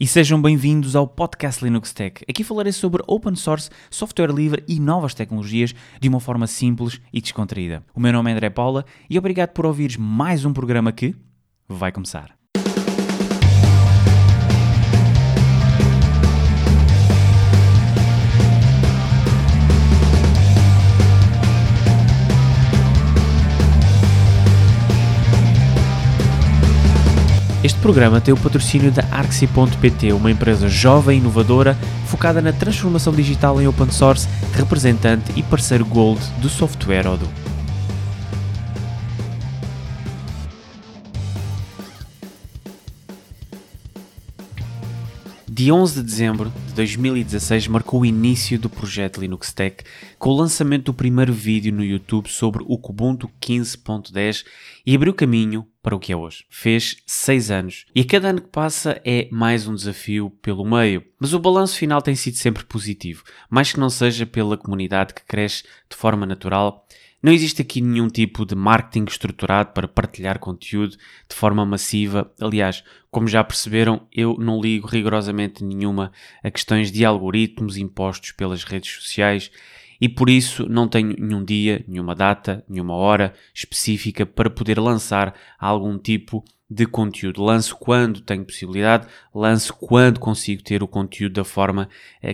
e sejam bem-vindos ao podcast Linux Tech. Aqui falarei sobre open source, software livre e novas tecnologias de uma forma simples e descontraída. O meu nome é André Paula e obrigado por ouvires mais um programa que vai começar. Este programa tem o patrocínio da Arxi.pt, uma empresa jovem e inovadora focada na transformação digital em open source, representante e parceiro Gold do software Odoo. Dia 11 de dezembro de 2016 marcou o início do projeto Linux Tech com o lançamento do primeiro vídeo no YouTube sobre o Kubuntu 15.10 e abriu caminho para o que é hoje. Fez 6 anos. E a cada ano que passa é mais um desafio pelo meio, mas o balanço final tem sido sempre positivo, mais que não seja pela comunidade que cresce de forma natural não existe aqui nenhum tipo de marketing estruturado para partilhar conteúdo de forma massiva. Aliás, como já perceberam, eu não ligo rigorosamente nenhuma a questões de algoritmos impostos pelas redes sociais e por isso não tenho nenhum dia, nenhuma data, nenhuma hora específica para poder lançar algum tipo de conteúdo. Lanço quando tenho possibilidade, lanço quando consigo ter o conteúdo da forma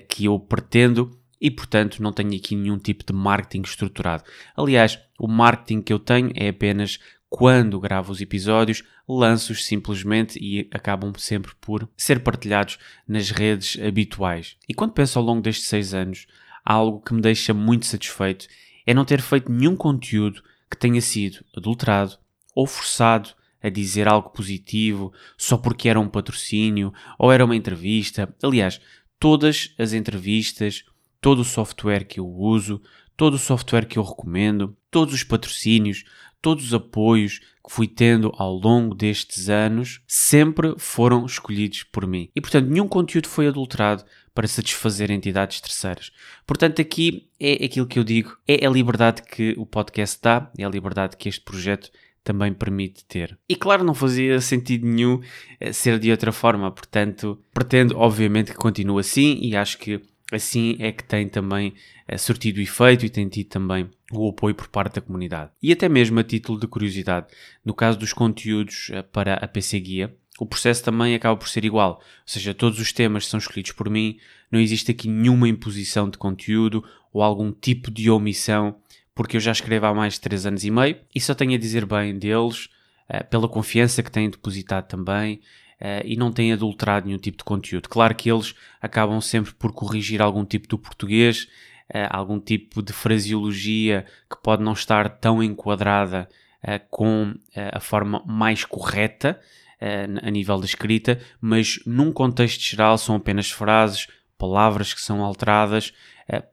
que eu pretendo e, portanto, não tenho aqui nenhum tipo de marketing estruturado. Aliás, o marketing que eu tenho é apenas quando gravo os episódios, lanço-os simplesmente e acabam sempre por ser partilhados nas redes habituais. E quando penso ao longo destes seis anos, algo que me deixa muito satisfeito é não ter feito nenhum conteúdo que tenha sido adulterado ou forçado a dizer algo positivo só porque era um patrocínio ou era uma entrevista. Aliás, todas as entrevistas, todo o software que eu uso, todo o software que eu recomendo, todos os patrocínios, todos os apoios que fui tendo ao longo destes anos sempre foram escolhidos por mim. E portanto, nenhum conteúdo foi adulterado para satisfazer entidades terceiras. Portanto, aqui é aquilo que eu digo: é a liberdade que o podcast dá, é a liberdade que este projeto também permite ter. E claro, não fazia sentido nenhum eh, ser de outra forma, portanto, pretendo obviamente que continue assim e acho que assim é que tem também é, surtido efeito e tem tido também o apoio por parte da comunidade. E até mesmo a título de curiosidade, no caso dos conteúdos eh, para a PC Guia, o processo também acaba por ser igual, ou seja, todos os temas são escolhidos por mim, não existe aqui nenhuma imposição de conteúdo ou algum tipo de omissão, porque eu já escrevo há mais de 3 anos e meio e só tenho a dizer bem deles, pela confiança que têm depositado também, e não têm adulterado nenhum tipo de conteúdo. Claro que eles acabam sempre por corrigir algum tipo do português, uh, algum tipo de fraseologia que pode não estar tão enquadrada uh, com a forma mais correta a nível da escrita, mas num contexto geral são apenas frases, palavras que são alteradas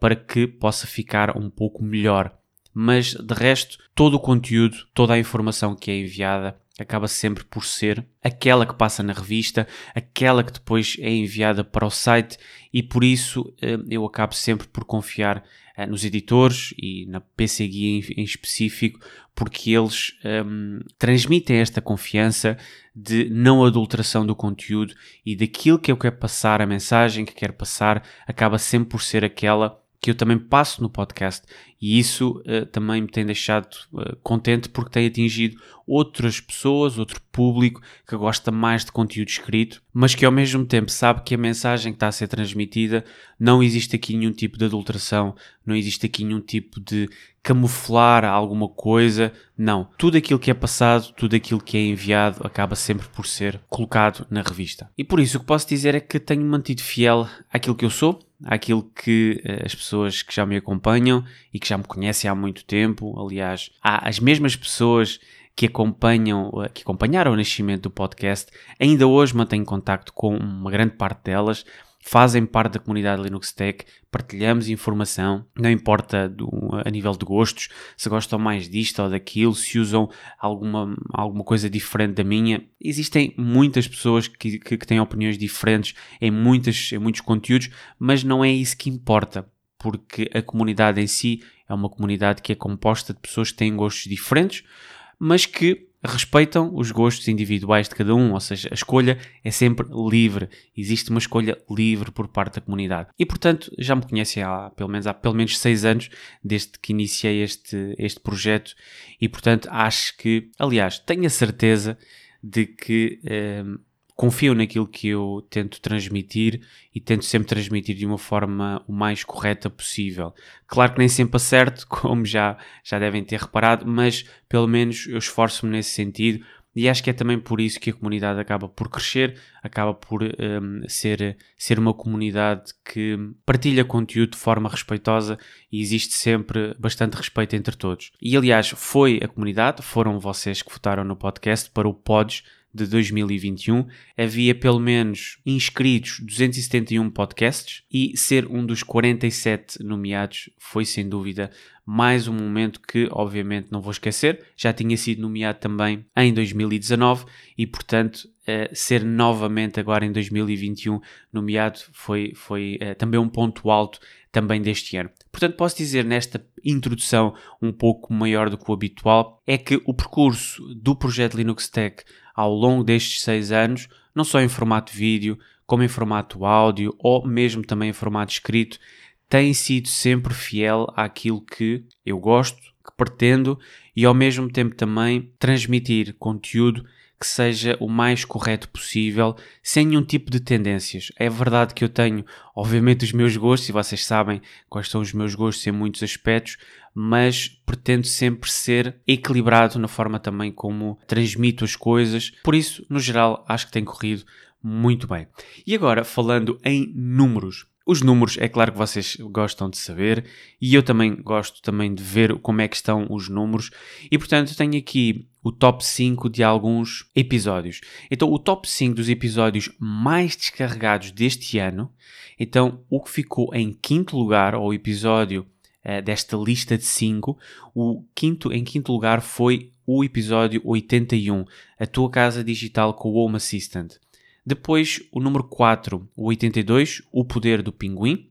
para que possa ficar um pouco melhor. Mas de resto, todo o conteúdo, toda a informação que é enviada acaba sempre por ser aquela que passa na revista, aquela que depois é enviada para o site e por isso eh, eu acabo sempre por confiar eh, nos editores e na PC Guia em, específico, porque eles um, ehm, transmitem esta confiança de não adulteração do conteúdo e daquilo que eu quero passar, a mensagem que quero passar, acaba sempre por ser aquela que eu também passo no podcast. E isso uh, também me tem deixado uh, contente porque tem atingido outras pessoas, outro público que gosta mais de conteúdo escrito, mas que ao mesmo tempo sabe que a mensagem que está a ser transmitida não existe aqui nenhum tipo de adulteração, não existe aqui nenhum tipo de camuflar alguma coisa, não. Tudo aquilo que é passado, tudo aquilo que é enviado acaba sempre por ser colocado na revista. E por isso o que posso dizer é que tenho mantido fiel àquilo que eu sou, àquilo que uh, as pessoas que já me acompanham e que já me conhecem há muito tempo, aliás, há as mesmas pessoas que acompanham, uh, que acompanharam o nascimento do podcast, ainda hoje mantenho contacto com uma grande parte delas fazem parte da comunidade Linux Tech, partilhamos informação, não importa do, a nível de gostos, se gostam mais disto ou daquilo, se usam alguma, alguma coisa diferente da minha. Existem muitas pessoas que, que, que têm opiniões diferentes em, muitas, em muitos conteúdos, mas não é isso que importa, porque a comunidade em si é uma comunidade que é composta de pessoas que têm gostos diferentes, mas que respeitam os gostos individuais de cada um, ou seja, a escolha é sempre livre. Existe uma escolha livre por parte da comunidade. E portanto, já me conhecem há pelo menos há pelo menos seis anos desde que iniciei este, este projeto e portanto acho que, aliás, tenho a certeza de que um, confio naquilo que eu tento transmitir e tento sempre transmitir de uma forma o mais correta possível. Claro que nem sempre acerto, como já, já devem ter reparado, mas pelo menos eu esforço-me nesse sentido e acho que é também por isso que a comunidade acaba por crescer, acaba por um, ser, ser uma comunidade que partilha conteúdo de forma respeitosa e existe sempre bastante respeito entre todos. E aliás, foi a comunidade, foram vocês que votaram no podcast para o Pods de 2021, havia pelo menos inscritos 271 podcasts e ser um dos 47 nomeados foi sem dúvida mais um momento que obviamente não vou esquecer. Já tinha sido nomeado também em 2019 e portanto uh, ser novamente agora em 2021 nomeado foi, foi uh, também um ponto alto também deste ano. Portanto, posso dizer nesta introdução um pouco maior do que o habitual, é que o percurso do projeto Linux Tech ao longo destes seis anos, não só em formato vídeo, como em formato áudio ou mesmo também em formato escrito, tem sido sempre fiel àquilo que eu gosto, que pretendo e ao mesmo tempo também transmitir conteúdo que seja o mais correto possível, sem nenhum tipo de tendências. É verdade que eu tenho, obviamente, os meus gostos, e vocês sabem quais são os meus gostos em muitos aspectos, mas pretendo sempre ser equilibrado na forma também como transmito as coisas. Por isso, no geral, acho que tem corrido muito bem. E agora, falando em números. Os números, é claro que vocês gostam de saber e eu também gosto também de ver como é que estão os números e portanto tenho aqui o top 5 de alguns episódios. Então o top 5 dos episódios mais descarregados deste ano, então o que ficou em quinto lugar, ou episódio uh, desta lista de 5, o quinto, em quinto lugar foi o episódio 81, A Tua Casa Digital com o Home Assistant. Depois, o número 4, o 82, O Poder do Pinguim.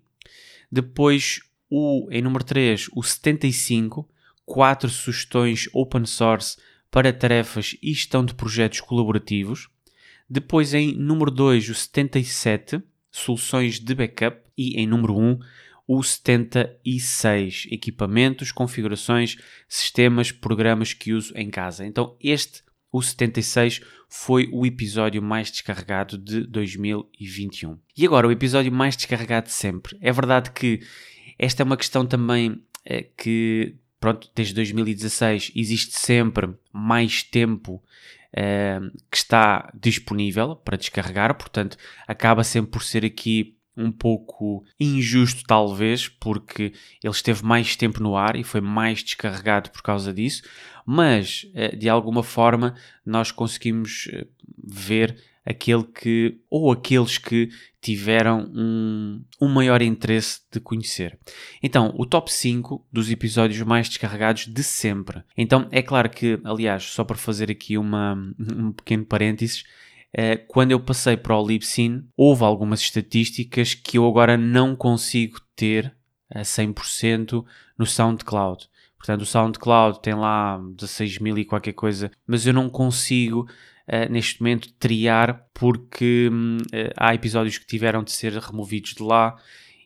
Depois, o, em número 3, o 75, 4 sugestões open source para tarefas e gestão de projetos colaborativos. Depois, em número 2, o 77, soluções de backup. E em número 1, o 76, equipamentos, configurações, sistemas, programas que uso em casa. Então, este o 76 foi o episódio mais descarregado de 2021. E agora, o episódio mais descarregado de sempre. É verdade que esta é uma questão também é, que, pronto, desde 2016 existe sempre mais tempo é, que está disponível para descarregar, portanto, acaba sempre por ser aqui um pouco injusto, talvez, porque ele esteve mais tempo no ar e foi mais descarregado por causa disso, mas eh, de alguma forma nós conseguimos eh, ver aquele que, ou aqueles que tiveram um, um maior interesse de conhecer. Então, o top 5 dos episódios mais descarregados de sempre. Então, é claro que, aliás, só para fazer aqui uma, um pequeno parênteses, quando eu passei para o Libsyn, houve algumas estatísticas que eu agora não consigo ter a 100% no SoundCloud. Portanto, o SoundCloud tem lá 16 mil e qualquer coisa, mas eu não consigo uh, neste momento triar porque uh, há episódios que tiveram de ser removidos de lá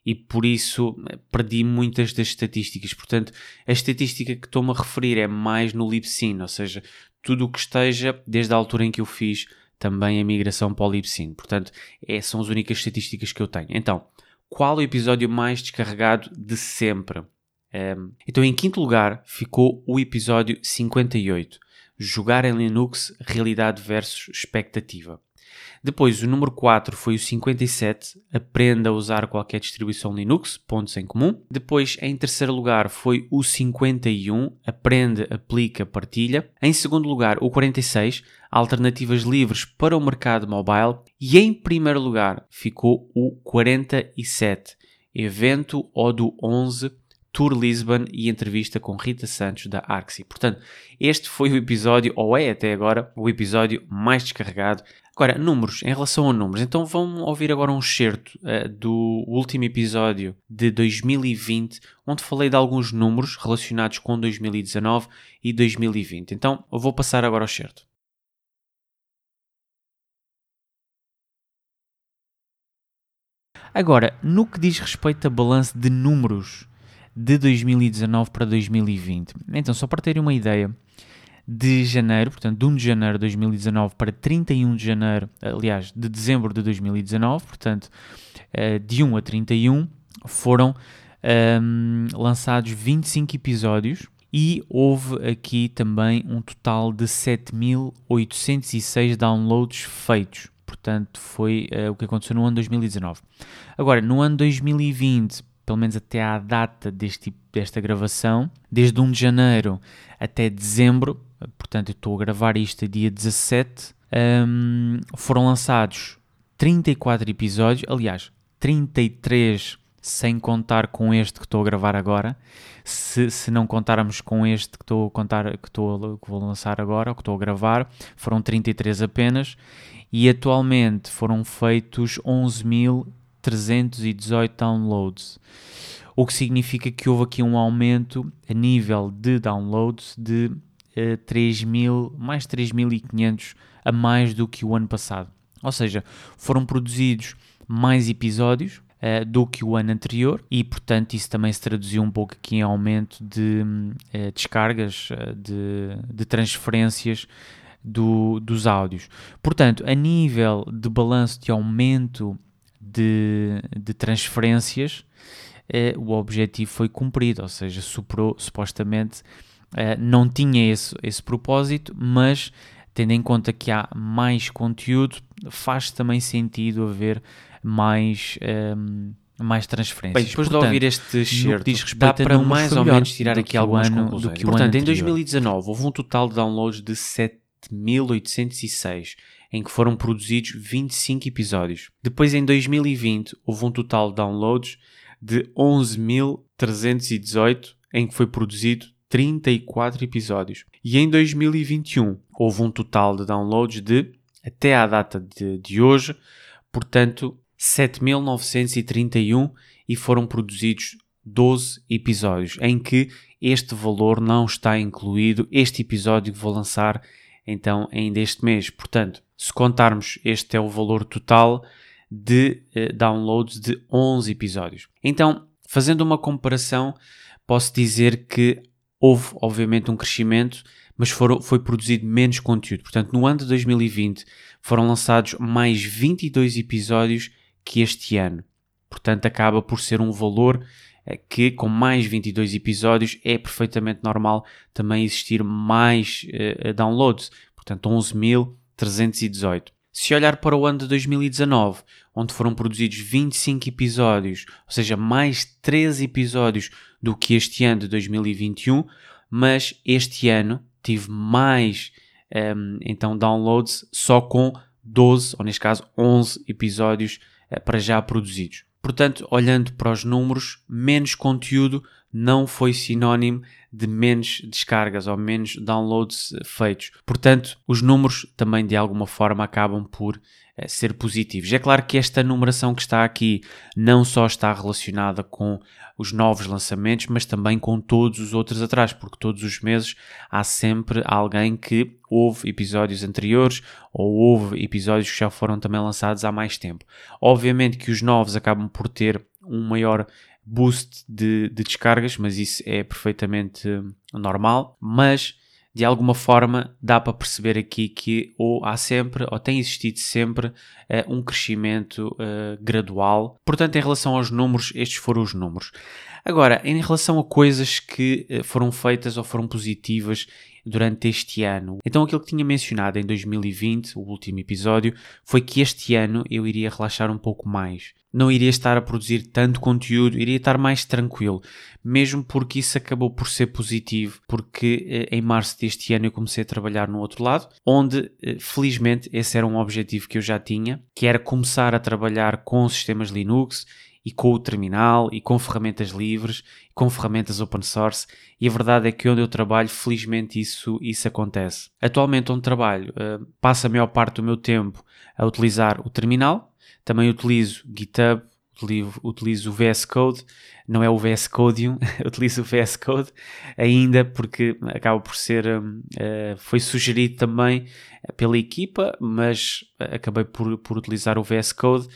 e por isso perdi muitas das estatísticas. Portanto, a estatística que estou-me a referir é mais no Libsyn, ou seja, tudo o que esteja desde a altura em que eu fiz também a migração para o Libsyn. Portanto, essas são as únicas estatísticas que eu tenho. Então, qual o episódio mais descarregado de sempre? Um, então, em quinto lugar ficou o episódio 58, Jogar em Linux, Realidade versus Expectativa. Depois, o número 4 foi o 57, Aprenda a usar qualquer distribuição Linux, pontos em comum. Depois, em terceiro lugar, foi o 51, Aprende, Aplica, Partilha. Em segundo lugar, o 46, Alternativas livres para o mercado mobile. E em primeiro lugar ficou o 47, Evento ou do 11 Tour Lisbon e entrevista com Rita Santos da Arxi. Portanto, este foi o episódio, ou é até agora, o episódio mais descarregado. Agora, números, em relação a números, então vamos ouvir agora um excerto uh, do último episódio de 2020, onde falei de alguns números relacionados com 2019 e 2020. Então, eu vou passar agora ao excerto. Agora, no que diz respeito a balanço de números de 2019 para 2020. Então, só para terem uma ideia, de janeiro, portanto, de 1 de janeiro de 2019 para 31 de janeiro, aliás, de dezembro de 2019, portanto, eh, de 1 a 31, foram um, ehm, lançados 25 episódios e houve aqui também um total de 7.806 downloads feitos. Portanto, foi uh, o que aconteceu no ano 2019. Agora, no ano 2020, pelo menos até à data deste, desta gravação, desde 1 de janeiro até dezembro, portanto eu estou a gravar isto dia 17, um, foram lançados 34 episódios, aliás, 33 sem contar com este que estou a gravar agora. Se, se não contarmos com este que estou a contar, que, estou, que vou lançar agora, ou que estou a gravar, foram 33 apenas. E atualmente foram feitos 11.000 318 downloads, o que significa que houve aqui um aumento a nível de downloads de uh, eh, 3.000, mais 3.500 a mais do que o ano passado. Ou seja, foram produzidos mais episódios uh, do que o ano anterior e, portanto, isso também se traduziu um pouco aqui em aumento de uh, descargas, de, de transferências do, dos áudios. Portanto, a nível de balanço de aumento de, de transferências, eh, o objetivo foi cumprido, ou seja, superou, supostamente eh, não tinha esse, esse propósito, mas tendo em conta que há mais conteúdo, faz também sentido haver mais. Ehm, mais transferências. Bem, depois Portanto, de ouvir este excerto, diz respeito dá para mais ou menos tirar aqui algumas ano, conclusões. Do que Portanto, em 2019 houve um total de downloads de 7.806 em que foram produzidos 25 episódios. Depois, em 2020, houve um total de downloads de 11.318, em que foi produzido 34 episódios. E em 2021, houve um total de downloads de, até à data de, de hoje, portanto, 7.931 e foram produzidos 12 episódios, em que este valor não está incluído, este episódio que vou lançar então ainda este mês. Portanto, se contarmos, este é o valor total de uh, downloads de 11 episódios. Então, fazendo uma comparação, posso dizer que houve, obviamente, um crescimento, mas foram, foi produzido menos conteúdo. Portanto, no ano de 2020 foram lançados mais 22 episódios que este ano. Portanto, acaba por ser um valor eh, que com mais 22 episódios é perfeitamente normal também existir mais uh, downloads. Portanto, 11 mil 318. Se olhar para o ano de 2019, onde foram produzidos 25 episódios, ou seja, mais 13 episódios do que este ano de 2021, mas este ano tive mais um, então downloads só com 12, ou neste caso 11 episódios uh, para já produzidos. Portanto, olhando para os números, menos conteúdo não foi sinónimo de menos descargas ou menos downloads feitos. Portanto, os números também de alguma forma acabam por eh, ser positivos. É claro que esta numeração que está aqui não só está relacionada com os novos lançamentos, mas também com todos os outros atrás, porque todos os meses há sempre alguém que houve episódios anteriores ou houve episódios que já foram também lançados há mais tempo. Obviamente que os novos acabam por ter um maior boost de, de descargas, mas isso é perfeitamente normal. Mas de alguma forma dá para perceber aqui que ou há sempre, ou tem existido sempre, uh, um crescimento uh, gradual. Portanto, em relação aos números, estes foram os números. Agora, em relação a coisas que uh, foram feitas ou foram positivas durante este ano, então aquilo que tinha mencionado em 2020, o último episódio, foi que este ano eu iria relaxar um pouco mais. Não iria estar a produzir tanto conteúdo, iria estar mais tranquilo, mesmo porque isso acabou por ser positivo, porque eh, em março deste ano eu comecei a trabalhar no outro lado, onde eh, felizmente esse era um objetivo que eu já tinha, que era começar a trabalhar com sistemas Linux e com o terminal e com ferramentas livres, com ferramentas open source e a verdade é que onde eu trabalho, felizmente isso, isso acontece. Atualmente onde trabalho, uh, passo a maior parte do meu tempo a utilizar o terminal, também utilizo GitHub, utilizo, utilizo o VS Code, não é o VS Codium, utilizo o VS Code ainda porque acaba por ser, uh, foi sugerido também pela equipa, mas acabei por, por utilizar o VS Code,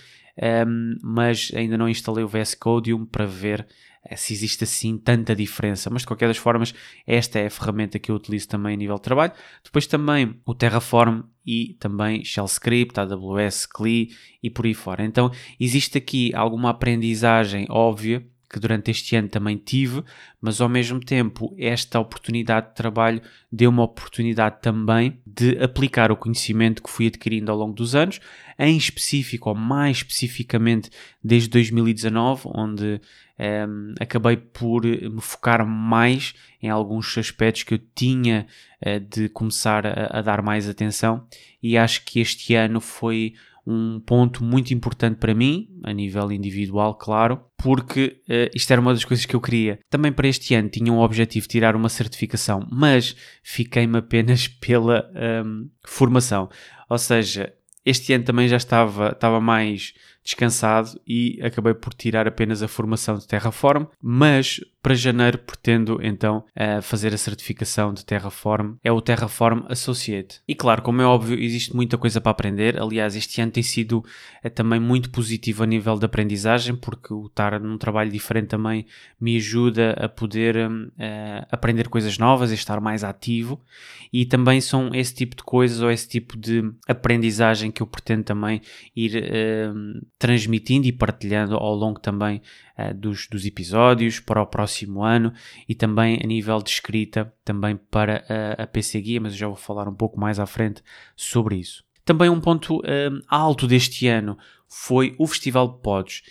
um, mas ainda não instalei o VS Codium para ver eh, se existe assim tanta diferença, mas de qualquer das formas, esta é a ferramenta que eu utilizo também a nível de trabalho. Depois também o Terraform e também Shell Script, AWS CLI e por aí fora. Então existe aqui alguma aprendizagem óbvia que durante este ano também tive, mas ao mesmo tempo esta oportunidade de trabalho deu uma oportunidade também de aplicar o conhecimento que fui adquirindo ao longo dos anos, em específico, ou mais especificamente desde 2019, onde um, ehm, acabei por me focar mais em alguns aspectos que eu tinha uh, de começar a, a dar mais atenção, e acho que este ano foi um ponto muito importante para mim, a nível individual, claro, porque uh, isto era uma das coisas que eu queria. Também para este ano tinha um objetivo de tirar uma certificação, mas fiquei-me apenas pela um, formação. Ou seja, este ano também já estava, estava mais descansado e acabei por tirar apenas a formação de Terraform, mas para janeiro pretendo então uh, fazer a certificação de Terraform, é o Terraform Associate. E claro, como é óbvio, existe muita coisa para aprender. Aliás, este ano tem sido uh, também muito positivo a nível de aprendizagem, porque o estar num trabalho diferente também me ajuda a poder uh, aprender coisas novas e estar mais ativo. E também são esse tipo de coisas ou esse tipo de aprendizagem que eu pretendo também ir transmitindo e partilhando ao longo também uh, dos, dos episódios para o próximo ano e também a nível de escrita também para a, a PC Guia, mas eu já vou falar um pouco mais à frente sobre isso. Também um ponto uh, alto deste ano foi o Festival de Pods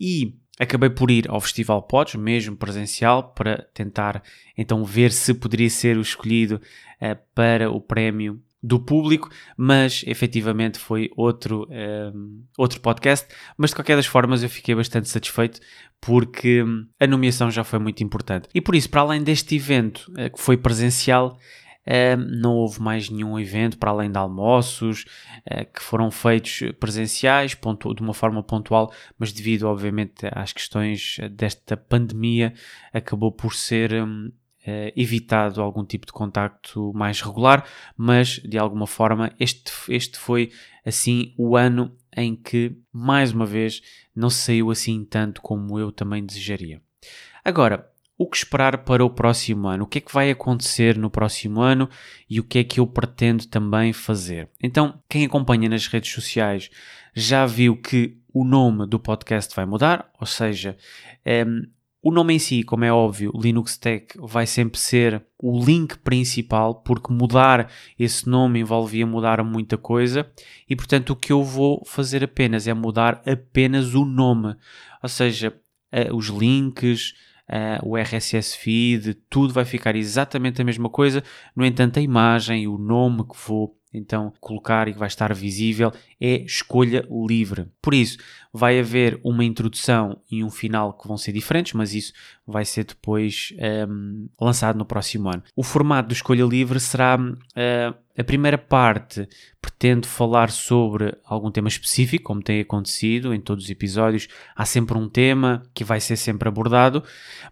e acabei por ir ao Festival Pods, mesmo presencial, para tentar então ver se poderia ser o escolhido uh, para o prémio do público, mas efetivamente foi outro, um, ehm, outro podcast. Mas de qualquer das formas eu fiquei bastante satisfeito porque hum, a nomeação já foi muito importante. E por isso, para além deste evento uh, que foi presencial, uh, não houve mais nenhum evento para além de almoços uh, que foram feitos presenciais de uma forma pontual, mas devido, obviamente, às questões desta pandemia, acabou por ser. Um, uh, evitado algum tipo de contacto mais regular, mas de alguma forma este, este foi assim o ano em que, mais uma vez, não saiu assim tanto como eu também desejaria. Agora, o que esperar para o próximo ano? O que é que vai acontecer no próximo ano e o que é que eu pretendo também fazer? Então, quem acompanha nas redes sociais já viu que o nome do podcast vai mudar, ou seja, o nome em si, como é óbvio, Linux Tech vai sempre ser o link principal, porque mudar esse nome envolvia mudar muita coisa, e portanto o que eu vou fazer apenas é mudar apenas o nome, ou seja, os links, o RSS feed, tudo vai ficar exatamente a mesma coisa, no entanto a imagem, o nome que vou então colocar e que vai estar visível é escolha livre. Por isso, vai haver uma introdução e um final que vão ser diferentes, mas isso vai ser depois um, lançado no próximo ano. O formato do escolha livre será uh, a primeira parte pretendo falar sobre algum tema específico, como tem acontecido em todos os episódios, há sempre um tema que vai ser sempre abordado,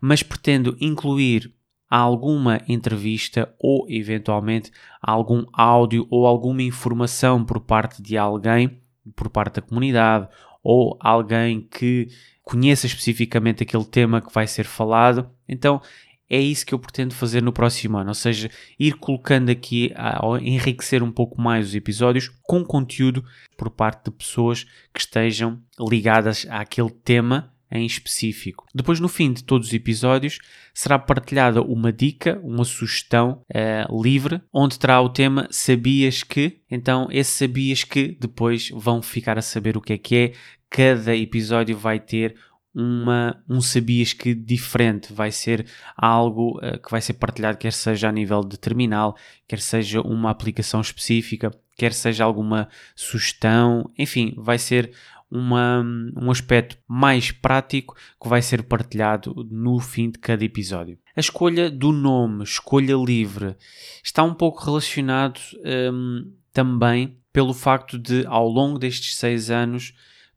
mas pretendo incluir alguma entrevista ou eventualmente algum áudio ou alguma informação por parte de alguém, por parte da comunidade ou alguém que conheça especificamente aquele tema que vai ser falado. Então é isso que eu pretendo fazer no próximo ano, ou seja, ir colocando aqui, a, enriquecer um pouco mais os episódios com conteúdo por parte de pessoas que estejam ligadas àquele tema em específico. Depois, no fim de todos os episódios, será partilhada uma dica, uma sugestão uh, livre, onde terá o tema Sabias que? Então, esse Sabias que depois vão ficar a saber o que é que é. Cada episódio vai ter uma, um sabias que diferente, vai ser algo uh, que vai ser partilhado, quer seja a nível de terminal, quer seja uma aplicação específica, quer seja alguma sugestão, enfim, vai ser uma, um aspecto mais prático que vai ser partilhado no fim de cada episódio. A escolha do nome, escolha livre, está um pouco relacionado um, também pelo facto de, ao longo destes seis anos,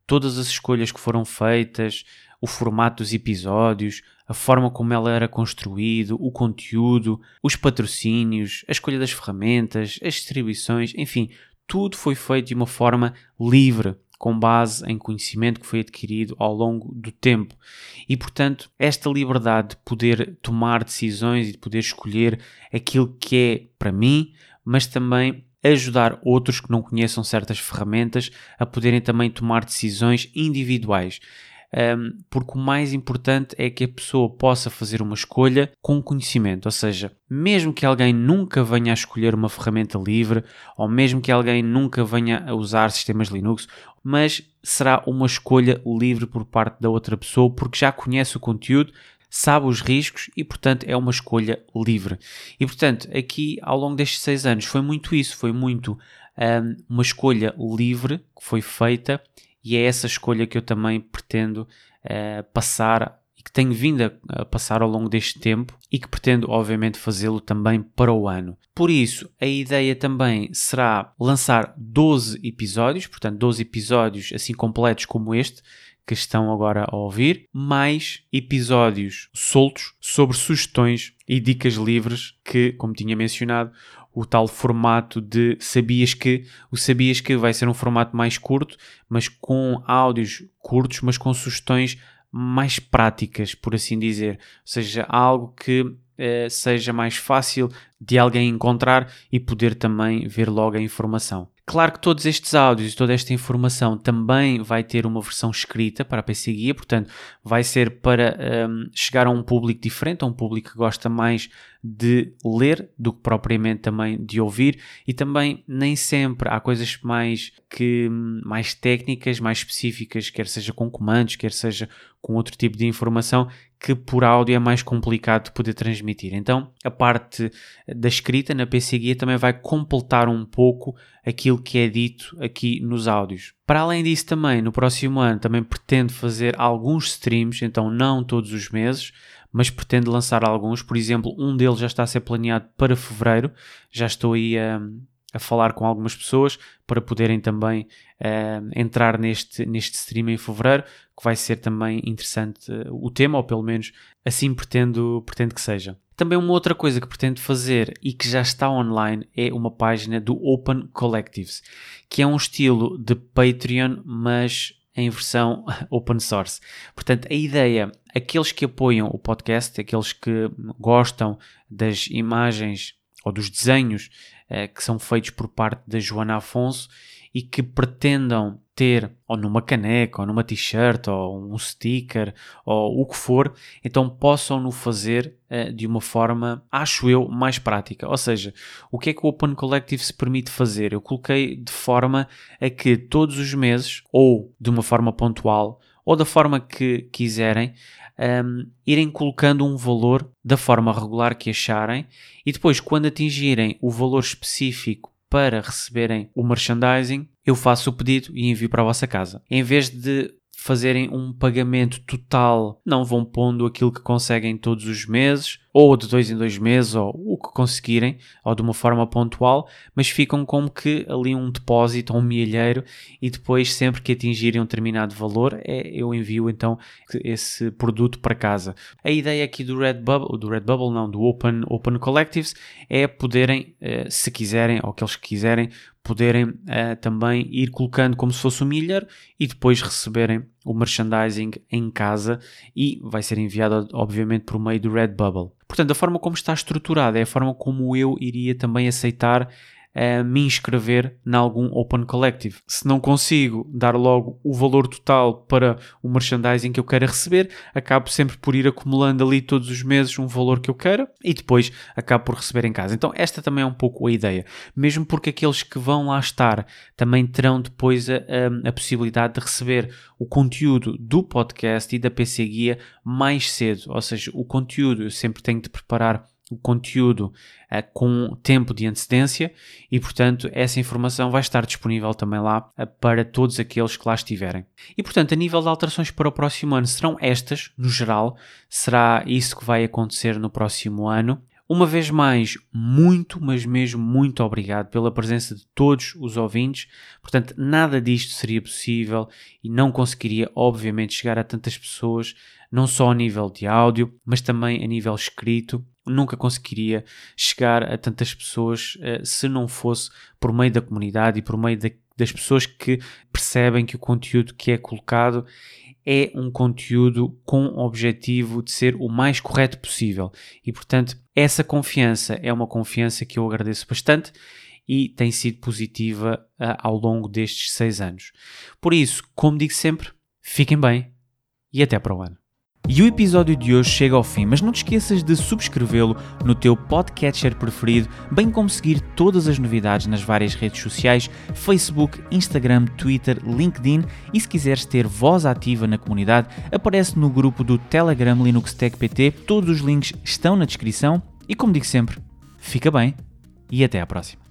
todas as escolhas que foram feitas, o formato dos episódios, a forma como ela era construído, o conteúdo, os patrocínios, a escolha das ferramentas, as distribuições, enfim, tudo foi feito de uma forma livre, com base em conhecimento que foi adquirido ao longo do tempo. E, portanto, esta liberdade de poder tomar decisões e de poder escolher aquilo que é para mim, mas também ajudar outros que não conheçam certas ferramentas a poderem também tomar decisões individuais. Um, porque o mais importante é que a pessoa possa fazer uma escolha com conhecimento, ou seja, mesmo que alguém nunca venha a escolher uma ferramenta livre, ou mesmo que alguém nunca venha a usar sistemas Linux, mas será uma escolha livre por parte da outra pessoa, porque já conhece o conteúdo, sabe os riscos e, portanto, é uma escolha livre. E, portanto, aqui ao longo destes seis anos foi muito isso, foi muito um, uma escolha livre que foi feita e é essa escolha que eu também pretendo uh, passar e que tenho vindo a, a, passar ao longo deste tempo e que pretendo, obviamente, fazê-lo também para o ano. Por isso, a ideia também será lançar 12 episódios, portanto, 12 episódios assim completos como este, que estão agora a ouvir, mais episódios soltos sobre sugestões e dicas livres que, como tinha mencionado, o tal formato de sabias que, o sabias que vai ser um formato mais curto, mas com áudios curtos, mas com sugestões mais práticas, por assim dizer, ou seja, algo que eh, seja mais fácil de alguém encontrar e poder também ver logo a informação. Claro que todos estes áudios e toda esta informação também vai ter uma versão escrita para a PC Guia, portanto, vai ser para um, chegar a um público diferente, a um público que gosta mais de ler do que propriamente também de ouvir e também nem sempre há coisas mais que mais técnicas, mais específicas, quer seja com comandos, quer seja com outro tipo de informação que por áudio é mais complicado de poder transmitir. Então, a parte da escrita na PC Guia também vai completar um pouco aquilo que é dito aqui nos áudios. Para além disso, também no próximo ano também pretendo fazer alguns streams, então não todos os meses, mas pretendo lançar alguns. Por exemplo, um deles já está a ser planeado para fevereiro. Já estou aí a, a falar com algumas pessoas para poderem também uh, entrar neste, neste stream em fevereiro, que vai ser também interessante uh, o tema, ou pelo menos assim pretendo, pretendo que seja. Também uma outra coisa que pretendo fazer e que já está online é uma página do Open Collectives, que é um estilo de Patreon, mas em versão open source. Portanto, a ideia, aqueles que apoiam o podcast, aqueles que gostam das imagens ou dos desenhos eh, que são feitos por parte da Joana Afonso e que pretendam ter ou numa caneca, ou numa t-shirt, ou um sticker, ou o que for, então possam no fazer uh, de uma forma, acho eu, mais prática. Ou seja, o que é que o Open Collective se permite fazer? Eu coloquei de forma a que todos os meses, ou de uma forma pontual, ou da forma que quiserem, um, irem colocando um valor da forma regular que acharem e depois, quando atingirem o valor específico para receberem o merchandising, eu faço o pedido e envio para a vossa casa. Em vez de fazerem um pagamento total, não vão pondo aquilo que conseguem todos os meses, ou de dois em dois meses, ou o que conseguirem, ou de uma forma pontual, mas ficam como que ali um depósito um milheiro e depois, sempre que atingirem um determinado valor, é, eu envio então esse produto para casa. A ideia aqui do Redbubble, do Redbubble não, do Open, Open Collectives, é poderem, eh, se quiserem, ou que quiserem, poderem uh, também ir colocando como se fosse um milheiro e depois receberem o merchandising em casa e vai ser enviado obviamente por meio do Redbubble. Portanto, a forma como está estruturada é a forma como eu iria também aceitar uh, me inscrever em algum Open Collective. Se não consigo dar logo o valor total para o merchandising que eu queira receber, acabo sempre por ir acumulando ali todos os meses um valor que eu queira e depois acabo por receber em casa. Então, esta também é um pouco a ideia. Mesmo porque aqueles que vão lá estar também terão depois a, a, a possibilidade de receber o conteúdo do podcast e da PC Guia mais cedo. Ou seja, o conteúdo eu sempre tenho de preparar o conteúdo uh, com tempo de antecedência e, portanto, essa informação vai estar disponível também lá uh, para todos aqueles que lá estiverem. E, portanto, a nível de alterações para o próximo ano serão estas, no geral, será isso que vai acontecer no próximo ano. Uma vez mais, muito, mas mesmo muito obrigado pela presença de todos os ouvintes. Portanto, nada disto seria possível e não conseguiria, obviamente, chegar a tantas pessoas, não só a nível de áudio, mas também a nível escrito. Nunca conseguiria chegar a tantas pessoas uh, se não fosse por meio da comunidade e por meio de, das pessoas que percebem que o conteúdo que é colocado é um conteúdo com o objetivo de ser o mais correto possível. E, portanto, essa confiança é uma confiança que eu agradeço bastante e tem sido positiva uh, ao longo destes seis anos. Por isso, como digo sempre, fiquem bem e até para o ano. E o episódio de hoje chega ao fim, mas não te esqueças de subscrevê-lo no teu podcatcher preferido, bem como seguir todas as novidades nas várias redes sociais, Facebook, Instagram, Twitter, LinkedIn e se quiseres ter voz ativa na comunidade, aparece no grupo do Telegram Linux Tech PT, todos os links estão na descrição e como digo sempre, fica bem e até à próxima.